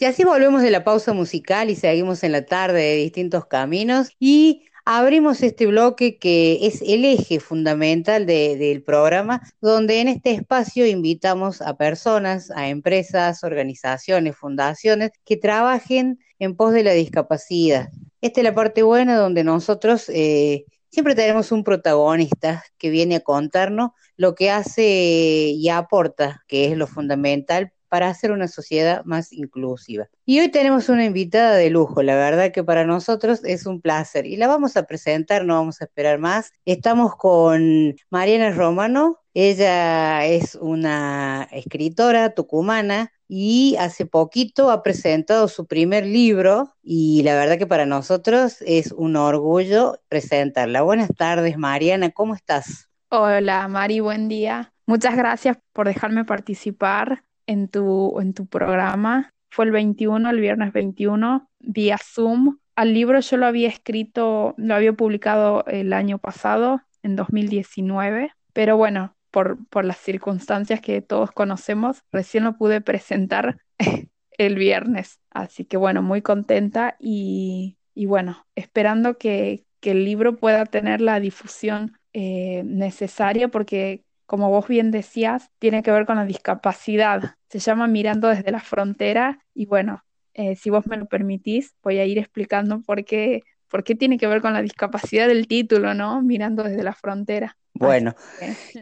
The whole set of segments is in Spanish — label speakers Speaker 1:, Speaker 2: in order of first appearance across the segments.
Speaker 1: Y así volvemos de la pausa musical y seguimos en la tarde de distintos caminos y abrimos este bloque que es el eje fundamental del programa, donde en este espacio invitamos a personas, a empresas, organizaciones, fundaciones que trabajen en pos de la discapacidad. Esta es la parte buena donde nosotros eh, siempre tenemos un protagonista que viene a contarnos lo que hace y aporta, que es lo fundamental para hacer una sociedad más inclusiva. Y hoy tenemos una invitada de lujo, la verdad que para nosotros es un placer y la vamos a presentar, no vamos a esperar más. Estamos con Mariana Romano, ella es una escritora tucumana y hace poquito ha presentado su primer libro y la verdad que para nosotros es un orgullo presentarla. Buenas tardes Mariana, ¿cómo estás?
Speaker 2: Hola Mari, buen día. Muchas gracias por dejarme participar en tu, en tu programa. Fue el 21, el viernes 21, vía Zoom. Al libro yo lo había escrito, lo había publicado el año pasado, en 2019, pero bueno, por, por las circunstancias que todos conocemos, recién lo pude presentar el viernes. Así que bueno, muy contenta y, y bueno, esperando que, que, el libro pueda tener la difusión eh, necesaria porque como vos bien decías, tiene que ver con la discapacidad. Se llama Mirando desde la frontera y bueno, eh, si vos me lo permitís, voy a ir explicando por qué, por qué tiene que ver con la discapacidad del título, ¿no? Mirando desde la frontera.
Speaker 1: Bueno,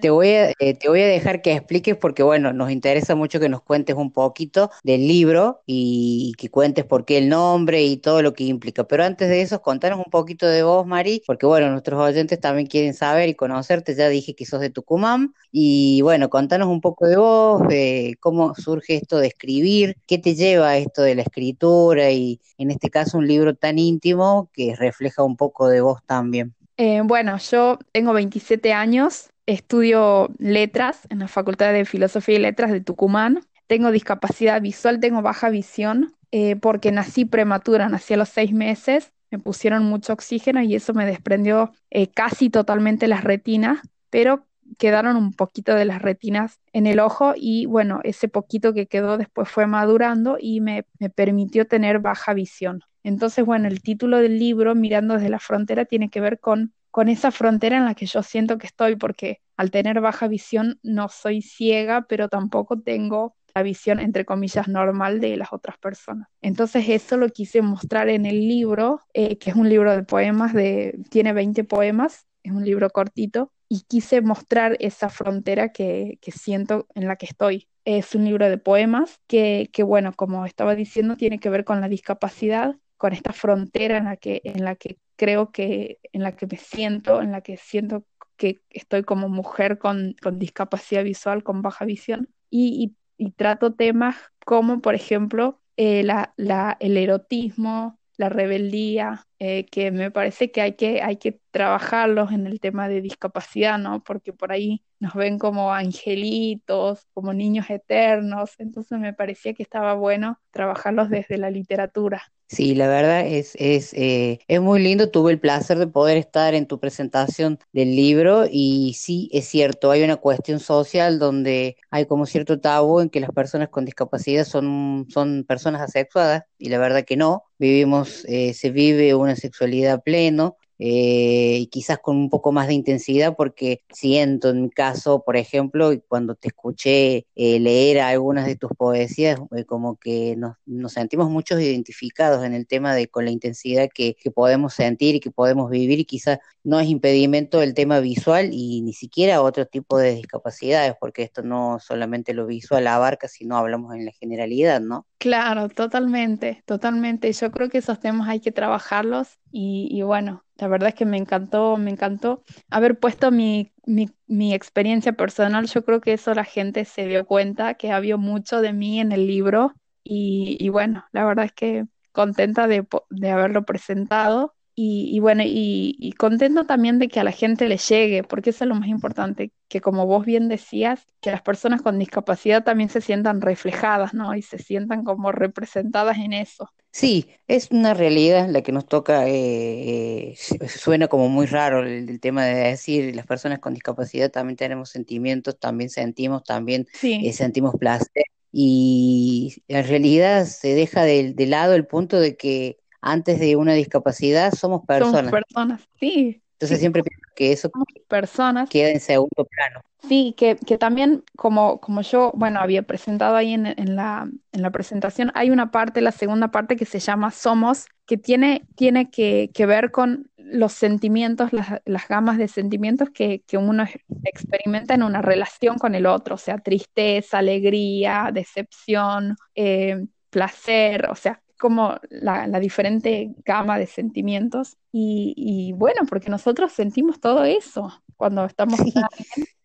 Speaker 1: te voy, a, eh, te voy a dejar que expliques porque, bueno, nos interesa mucho que nos cuentes un poquito del libro y, que cuentes por qué el nombre y todo lo que implica. Pero antes de eso, contanos un poquito de vos, Mari, porque, bueno, nuestros oyentes también quieren saber y conocerte. Ya dije que sos de Tucumán. Y, bueno, contanos un poco de vos, de cómo surge esto de escribir, qué te lleva a esto de la escritura y, en este caso, un libro tan íntimo que refleja un poco de vos también.
Speaker 2: Eh, bueno, yo tengo 27 años, estudio letras en la Facultad de Filosofía y Letras de Tucumán. Tengo discapacidad visual, tengo baja visión, eh, porque nací prematura, nací a los seis meses, me pusieron mucho oxígeno y eso me desprendió eh, casi totalmente las retinas, pero quedaron un poquito de las retinas en el ojo y bueno, ese poquito que quedó después fue madurando y me permitió tener baja visión. Entonces, bueno, el título del libro, Mirando desde la frontera, tiene que ver con, con esa frontera en la que yo siento que estoy, porque al tener baja visión no soy ciega, pero tampoco tengo la visión, entre comillas, normal de las otras personas. Entonces eso lo quise mostrar en el libro, eh, que es un libro de poemas, de, tiene 20 poemas, es un libro cortito, y quise mostrar esa frontera que, que siento en la que estoy. Es un libro de poemas que, que, bueno, como estaba diciendo, tiene que ver con la discapacidad con esta frontera en la que, en la que creo que, en la que me siento, en la que siento que estoy como mujer con, discapacidad visual, con baja visión, y, trato temas como, por ejemplo, eh, el erotismo, la rebeldía, eh, que me parece que hay, que hay que trabajarlos en el tema de discapacidad, ¿no? Porque por ahí nos ven como angelitos, como niños eternos, entonces me parecía que estaba bueno trabajarlos desde la literatura.
Speaker 1: Sí, la verdad es, es, eh, es muy lindo. Tuve el placer de poder estar en tu presentación del libro y sí, es cierto, hay una cuestión social donde hay como cierto tabú en que las personas con discapacidad son, son personas asexuadas y la verdad que no. Vivimos, eh, se vive una sexualidad pleno eh, y quizás con un poco más de intensidad, porque siento en mi caso, por ejemplo, cuando te escuché eh, leer algunas de tus poesías, eh, como que nos, sentimos muchos identificados en el tema de con la intensidad que, podemos sentir y que podemos vivir, quizás no es impedimento el tema visual y ni siquiera otro tipo de discapacidades, porque esto no solamente lo visual abarca, sino hablamos en la generalidad, ¿no?
Speaker 2: Claro, totalmente, totalmente. Yo creo que esos temas hay que trabajarlos y, bueno, la verdad es que me encantó, me encantó haber puesto mi, mi, experiencia personal. Yo creo que eso la gente se dio cuenta, que había mucho de mí en el libro y, bueno, la verdad es que contenta de, de haberlo presentado y, bueno, y, contento también de que a la gente le llegue, porque eso es lo más importante, que como vos bien decías, que las personas con discapacidad también se sientan reflejadas, ¿no? Y se sientan como representadas en eso.
Speaker 1: Sí, es una realidad la que nos toca, eh, eh, suena como muy raro el, tema de decir, las personas con discapacidad también tenemos sentimientos, también sentimos, también eh, sentimos placer y en realidad se deja de, de lado el punto de que antes de una discapacidad somos personas.
Speaker 2: Somos personas, sí.
Speaker 1: Entonces siempre pienso que eso
Speaker 2: personas.
Speaker 1: queda en segundo plano.
Speaker 2: Sí, que, que también como, como yo, bueno, había presentado ahí en, en, la, en la presentación, hay una parte, la segunda parte que se llama Somos, que tiene, tiene que, que ver con los sentimientos, las, las gamas de sentimientos que, que, uno experimenta en una relación con el otro, o sea, tristeza, alegría, decepción, eh, placer, o sea, como la, la, diferente gama de sentimientos. Y, y, bueno, porque nosotros sentimos todo eso cuando estamos sí.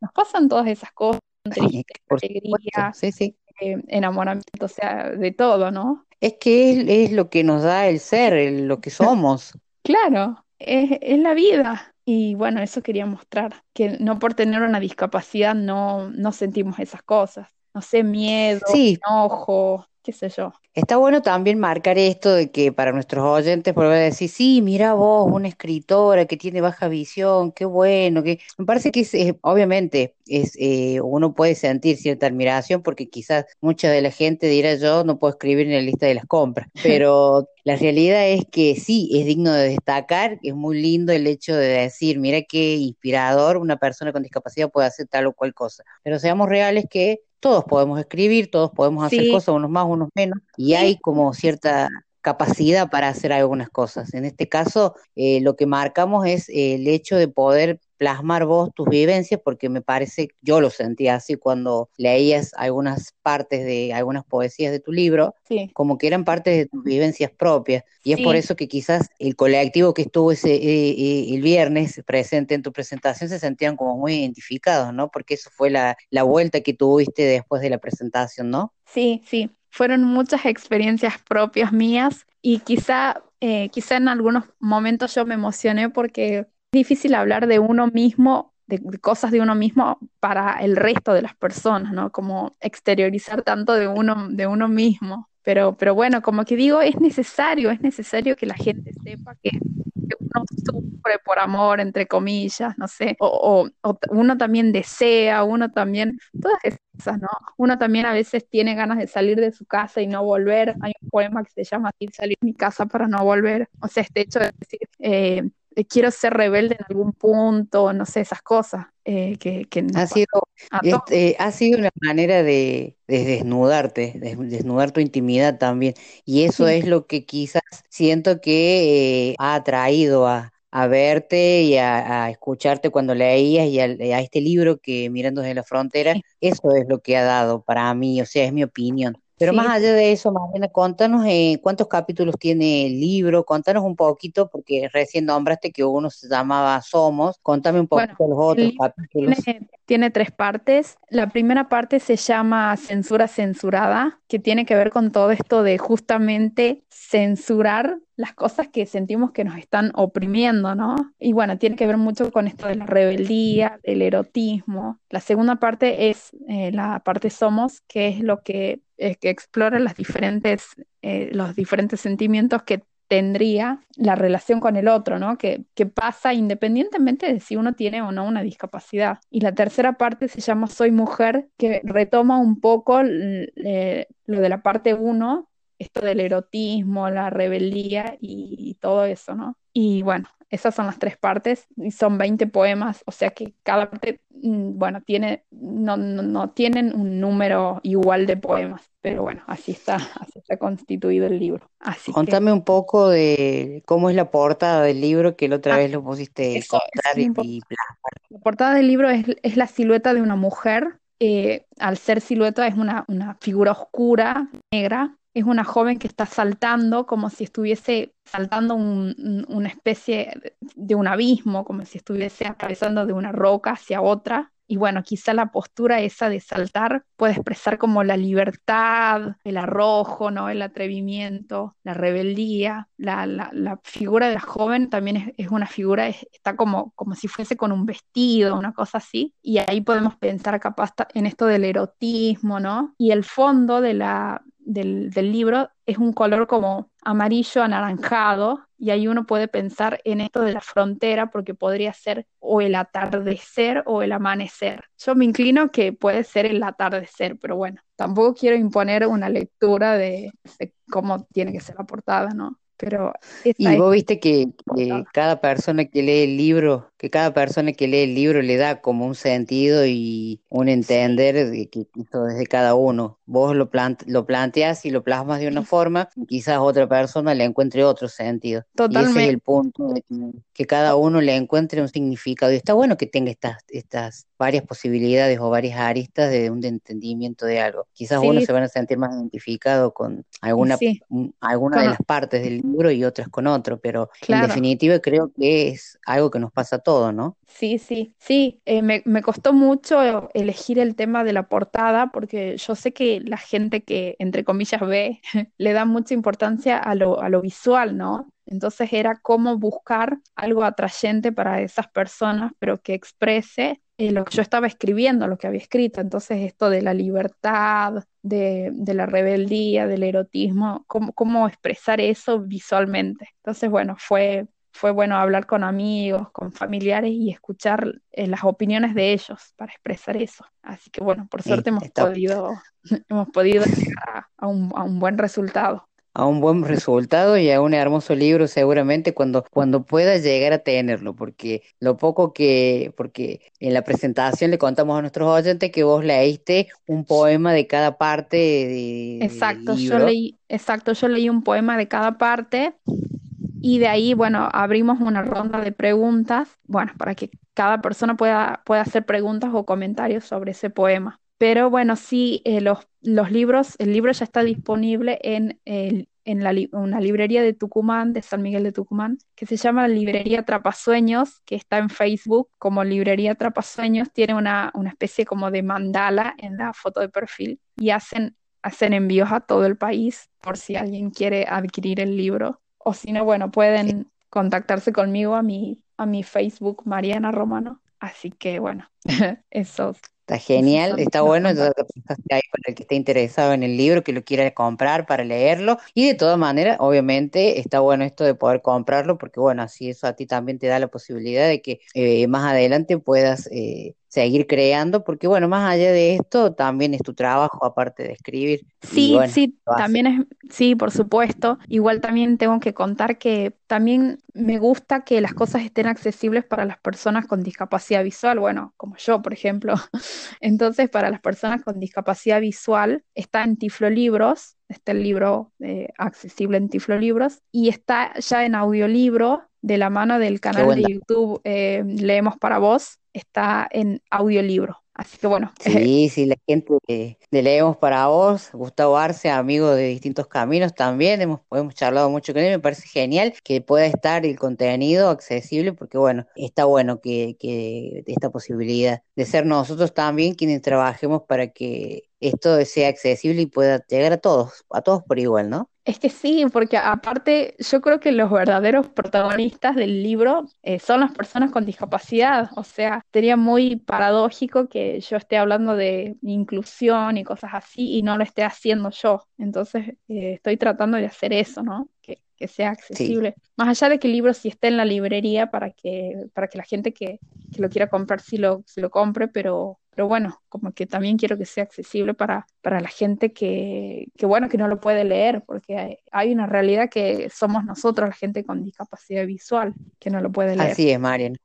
Speaker 2: nos pasan todas esas cosas, tristeza, alegría,
Speaker 1: sí, sí.
Speaker 2: Eh, enamoramiento, o sea, de todo, ¿no?
Speaker 1: Es que es, es lo que nos da el ser, el, lo que somos.
Speaker 2: claro, es, es la vida. Y bueno, eso quería mostrar, que no por tener una discapacidad no, no sentimos esas cosas. No sé, miedo,
Speaker 1: sí.
Speaker 2: enojo, qué sé yo.
Speaker 1: Está bueno también marcar esto de que para nuestros oyentes volver a decir, sí, mira vos, una escritora que tiene baja visión, qué bueno, que me parece que es, obviamente es eh, uno puede sentir cierta admiración porque quizás mucha de la gente dirá yo no puedo escribir en la lista de las compras, pero la realidad es que sí, es digno de destacar, es muy lindo el hecho de decir, mira qué inspirador una persona con discapacidad puede hacer tal o cual cosa, pero seamos reales que todos podemos escribir, todos podemos hacer sí. cosas, unos más, unos menos, y hay como cierta capacidad para hacer algunas cosas. En este caso, eh, lo que marcamos es eh, el hecho de poder plasmar vos tus vivencias, porque me parece, yo lo sentía así cuando leías algunas partes de algunas poesías de tu libro,
Speaker 2: sí.
Speaker 1: como que eran partes de tus vivencias propias. Y es sí. por eso que quizás el colectivo que estuvo ese eh, eh, el viernes presente en tu presentación se sentían como muy identificados, ¿no? Porque eso fue la, la vuelta que tuviste después de la presentación, ¿no?
Speaker 2: Sí, sí. Fueron muchas experiencias propias mías y quizá, eh, quizá en algunos momentos yo me emocioné porque difícil hablar de uno mismo, de, de, cosas de uno mismo para el resto de las personas, ¿no? Como exteriorizar tanto de uno, de uno mismo. Pero, pero bueno, como que digo, es necesario, es necesario que la gente sepa que, que uno sufre por amor, entre comillas, no sé, o, o, o, uno también desea, uno también, todas esas, ¿no? Uno también a veces tiene ganas de salir de su casa y no volver. Hay un poema que se llama así, salir de mi casa para no volver. O sea, este hecho de decir, eh, eh, quiero ser rebelde en algún punto, no sé, esas cosas. Eh, que, que
Speaker 1: ha, sido, este, ha sido una manera de, de desnudarte, de desnudar tu intimidad también. Y eso sí. es lo que quizás siento que eh, ha atraído a, a verte y a, a, escucharte cuando leías y a, a, este libro que Mirando desde la Frontera, eso es lo que ha dado para mí, o sea, es mi opinión. Pero sí. más allá de eso, Mariana, contanos eh, cuántos capítulos tiene el libro, contanos un poquito, porque recién nombraste que uno se llamaba Somos, contame un poquito bueno, los otros capítulos.
Speaker 2: Tiene, tiene, tres partes. La primera parte se llama Censura Censurada, que tiene que ver con todo esto de justamente censurar las cosas que sentimos que nos están oprimiendo, ¿no? Y bueno, tiene que ver mucho con esto de la rebeldía, del erotismo. La segunda parte es eh, la parte somos, que es lo que, que explora las diferentes, eh, los diferentes sentimientos que tendría la relación con el otro, ¿no? Que, que, pasa independientemente de si uno tiene o no una discapacidad. Y la tercera parte se llama Soy mujer, que retoma un poco eh, lo de la parte uno, esto del erotismo, la rebeldía y, y, todo eso, ¿no? Y bueno, esas son las tres partes y son 20 poemas, o sea que cada parte, mm, bueno, tiene, no, no, no tienen un número igual de poemas, pero bueno, así está, así está constituido el libro. Así
Speaker 1: Contame
Speaker 2: que...
Speaker 1: un poco de cómo es la portada del libro, que la otra ah, vez lo pusiste eso, contar y, y
Speaker 2: La portada del libro es, es la silueta de una mujer eh, al ser silueta es una, una, figura oscura, negra, es una joven que está saltando como si estuviese saltando un, una especie de un abismo, como si estuviese atravesando de una roca hacia otra. Y bueno, quizá la postura esa de saltar puede expresar como la libertad, el arrojo, ¿no? el atrevimiento, la rebeldía. La, la, figura de la joven también es, es una figura, es, está como, como si fuese con un vestido, una cosa así. Y ahí podemos pensar capaz en esto del erotismo, ¿no? Y el fondo de la, del, del, libro es un color como amarillo anaranjado y ahí uno puede pensar en esto de la frontera porque podría ser o el atardecer o el amanecer. Yo me inclino que puede ser el atardecer, pero bueno, tampoco quiero imponer una lectura de, de cómo tiene que ser la portada, ¿no? Pero
Speaker 1: y vos viste que, cada persona que lee el libro, que cada persona que lee el libro le da como un sentido y un entender de que desde cada uno. Vos lo, lo planteas y lo plasmas de una forma, quizás otra persona le encuentre otro sentido.
Speaker 2: Totalmente.
Speaker 1: Y ese es el punto, de que, cada uno le encuentre un significado. Y está bueno que tenga estas, estas varias posibilidades o varias aristas de un entendimiento de algo. Quizás uno se van a sentir más identificado con alguna, alguna de las partes del libro y otras con otro, pero en definitiva creo que es algo que nos pasa a todos, ¿no?
Speaker 2: Sí, sí, sí. Eh, me, costó mucho elegir el tema de la portada porque yo sé que la gente que, entre comillas, ve, le da mucha importancia a lo, a lo visual, ¿no? Entonces era cómo buscar algo atrayente para esas personas, pero que exprese eh, lo que yo estaba escribiendo, lo que había escrito. Entonces, esto de la libertad, de, la rebeldía, del erotismo, cómo, cómo, expresar eso visualmente. Entonces, bueno, fue, fue bueno hablar con amigos, con familiares y escuchar eh, las opiniones de ellos para expresar eso. Así que, bueno, por suerte hemos, podido, hemos podido llegar a un buen resultado.
Speaker 1: A un buen resultado y a un hermoso libro seguramente cuando, cuando pueda llegar a tenerlo, porque lo poco que, porque en la presentación le contamos a nuestros oyentes que vos leíste un poema de cada parte de,
Speaker 2: exacto, yo leí, exacto, yo leí un poema de cada parte y de ahí, bueno, abrimos una ronda de preguntas, bueno, para que cada persona pueda, pueda hacer preguntas o comentarios sobre ese poema. Pero bueno, sí, eh, los, los, libros, el libro ya está disponible en, en la, una librería de Tucumán, de San Miguel de Tucumán, que se llama Librería Trapasueños, que está en Facebook como Librería Trapasueños, tiene una, una especie como de mandala en la foto de perfil y hacen, hacen envíos a todo el país por si alguien quiere adquirir el libro. O si no, bueno, pueden contactarse conmigo a mi, a mi Facebook, Mariana Romano. Así que bueno, eso
Speaker 1: Está genial, está bueno, entonces ahí para el que esté interesado en el libro, que lo quiera comprar para leerlo. Y de todas maneras, obviamente, está bueno esto de poder comprarlo, porque bueno, así eso a ti también te da la posibilidad de que eh, más adelante puedas eh, seguir creando, porque bueno, más allá de esto, también es tu trabajo, aparte de escribir.
Speaker 2: Sí, sí, también es, sí, por supuesto. Igual también tengo que contar que también me gusta que las cosas estén accesibles para las personas con discapacidad visual, bueno, como yo, por ejemplo. Entonces, para las personas con discapacidad visual, está en Tiflo Libros, está el libro eh, accesible en Tiflo Libros, y está ya en audiolibro de la mano del canal de YouTube eh, Leemos para Vos, está en audiolibro. Así que bueno.
Speaker 1: Sí, sí, la gente de, Leemos para Vos, Gustavo Arce, amigo de distintos caminos también, hemos, hemos charlado mucho con él, me parece genial que pueda estar el contenido accesible, porque bueno, está bueno que, que esta posibilidad de ser nosotros también quienes trabajemos para que esto sea accesible y pueda llegar a todos, a todos por igual, ¿no?
Speaker 2: Es que sí, porque aparte yo creo que los verdaderos protagonistas del libro eh, son las personas con discapacidad. O sea, sería muy paradójico que yo esté hablando de inclusión y cosas así y no lo esté haciendo yo. Entonces eh, estoy tratando de hacer eso, ¿no? Que, sea accesible. Más allá de que el libro sí esté en la librería para que, para que la gente que, que lo quiera comprar sí lo, sí lo compre, pero pero bueno, como que también quiero que sea accesible para, para la gente que, que, bueno, que no lo puede leer, porque hay, una realidad que somos nosotros, la gente con discapacidad visual, que no lo puede leer.
Speaker 1: Así es, Marian.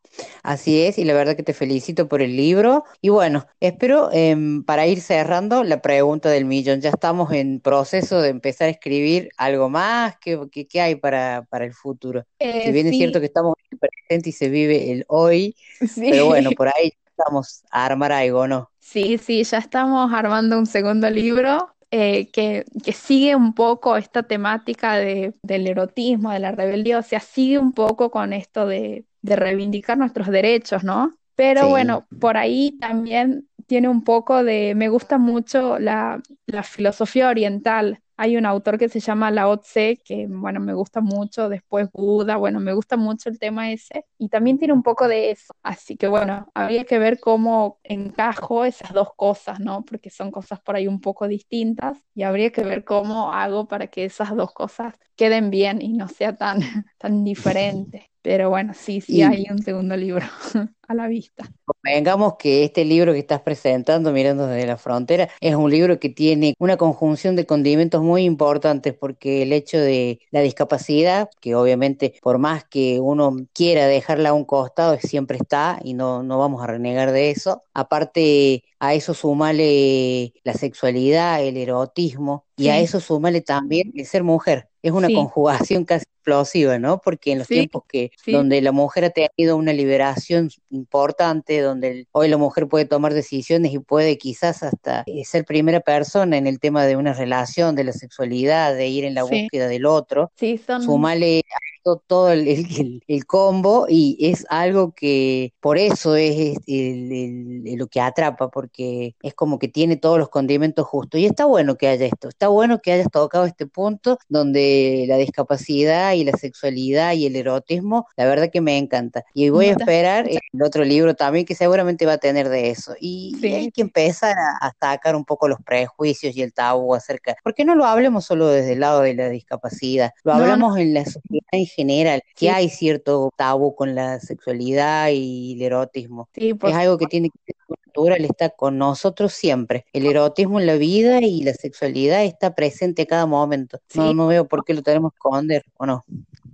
Speaker 1: Así es, y la verdad que te felicito por el libro. Y bueno, espero em, para ir cerrando la pregunta del millón. Ya estamos en proceso de empezar a escribir algo más. ¿Qué, qué, hay para, para el futuro? Eh, si bien es cierto que estamos en el presente y se vive el hoy, pero bueno, por ahí estamos a armar algo, ¿no?
Speaker 2: Sí, sí, ya estamos armando un segundo libro eh, que, que, sigue un poco esta temática de, del erotismo, de la rebeldía, o sea, sigue un poco con esto de, de reivindicar nuestros derechos, ¿no? Pero bueno, por ahí también tiene un poco de, me gusta mucho la, la filosofía oriental, Hay un autor que se llama Lao Tse, que bueno, me gusta mucho, después Buda, bueno, me gusta mucho el tema ese, y también tiene un poco de eso, así que bueno, habría que ver cómo encajo esas dos cosas, ¿no? Porque son cosas por ahí un poco distintas, y habría que ver cómo hago para que esas dos cosas queden bien y no sea tan, tan diferente. Pero bueno, sí, sí hay un segundo libro a la vista.
Speaker 1: Vengamos que este libro que estás presentando, Mirando desde la Frontera, es un libro que tiene una conjunción de condimentos muy importantes porque el hecho de la discapacidad, que obviamente por más que uno quiera dejarla a un costado, siempre está y no, no vamos a renegar de eso. Aparte, a eso sumale la sexualidad, el erotismo, y a eso sumale también el ser mujer. Es una conjugación casi explosiva, ¿no? Porque en los tiempos que donde la mujer ha tenido una liberación importante, donde hoy la mujer puede tomar decisiones y puede quizás hasta eh, ser primera persona en el tema de una relación, de la sexualidad, de ir en la búsqueda del otro, sumale todo el, el, combo y es algo que por eso es lo que atrapa, porque es como que tiene todos los condimentos justos. Y está bueno que haya esto, está bueno que hayas tocado este punto donde la discapacidad y la sexualidad y el erotismo, la verdad que me encanta. Y voy a esperar el otro libro también que seguramente va a tener de eso. Y, hay que empezar a, a, sacar un poco los prejuicios y el tabú acerca, porque no lo hablemos solo desde el lado de la discapacidad, lo hablamos en la sociedad en general, que hay cierto tabú con la sexualidad y el erotismo. es algo que tiene que ser natural, está con nosotros siempre. El erotismo en la vida y la sexualidad está presente a cada momento. No, no veo por qué lo tenemos que esconder, ¿o no?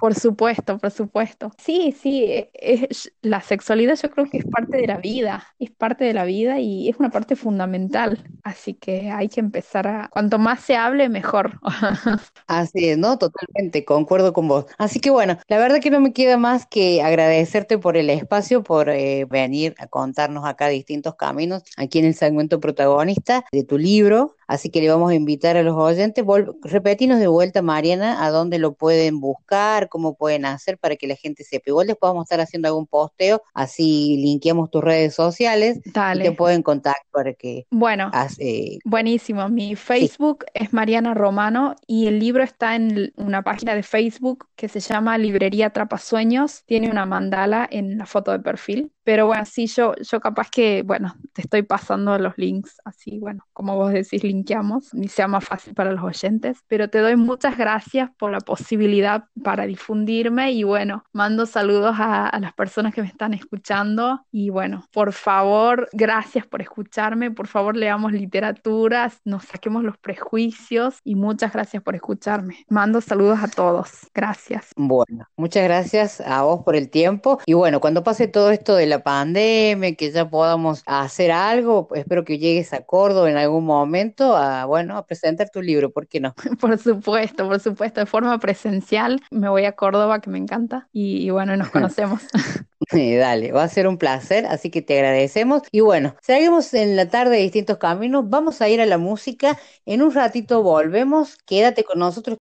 Speaker 2: Por supuesto, por supuesto. Sí, sí, e, es, la sexualidad yo creo que es parte de la vida, es parte de la vida y es una parte fundamental. Así que hay que empezar a, cuanto más se hable, mejor.
Speaker 1: Así es, ¿no? Totalmente, concuerdo con vos. Así que bueno, la verdad que no me queda más que agradecerte por el espacio, por eh, venir a contarnos acá distintos caminos, aquí en el segmento protagonista de tu libro. Así que le vamos a invitar a los oyentes, repetinos de vuelta, Mariana, a dónde lo pueden buscar, cómo pueden hacer para que la gente sepa. Igual después vamos a estar haciendo algún posteo, así linkeamos tus redes sociales y te pueden contactar para que...
Speaker 2: Bueno, buenísimo. Mi Facebook es Mariana Romano y el libro está en una página de Facebook que se llama Librería Trapasueños. Tiene una mandala en la foto de perfil. Pero bueno, sí, yo, yo capaz que, bueno, te estoy pasando los links, así, bueno, como vos decís, linkeamos, ni sea más fácil para los oyentes. Pero te doy muchas gracias por la posibilidad para difundirme y bueno, mando saludos a, a las personas que me están escuchando y bueno, por favor, gracias por escucharme, por favor, leamos literaturas, nos saquemos los prejuicios y muchas gracias por escucharme. Mando saludos a todos. Gracias.
Speaker 1: Bueno, muchas gracias a vos por el tiempo y bueno, cuando pase todo esto de la pandemia, que ya podamos hacer algo. Espero que llegues a Córdoba en algún momento a, bueno, a presentar tu libro, ¿por qué no?
Speaker 2: Por supuesto, por supuesto, de forma presencial. Me voy a Córdoba, que me encanta, y, bueno, nos conocemos.
Speaker 1: dale, va a ser un placer, así que te agradecemos. Y bueno, seguimos en la tarde de distintos caminos, vamos a ir a la música, en un ratito volvemos, quédate con nosotros.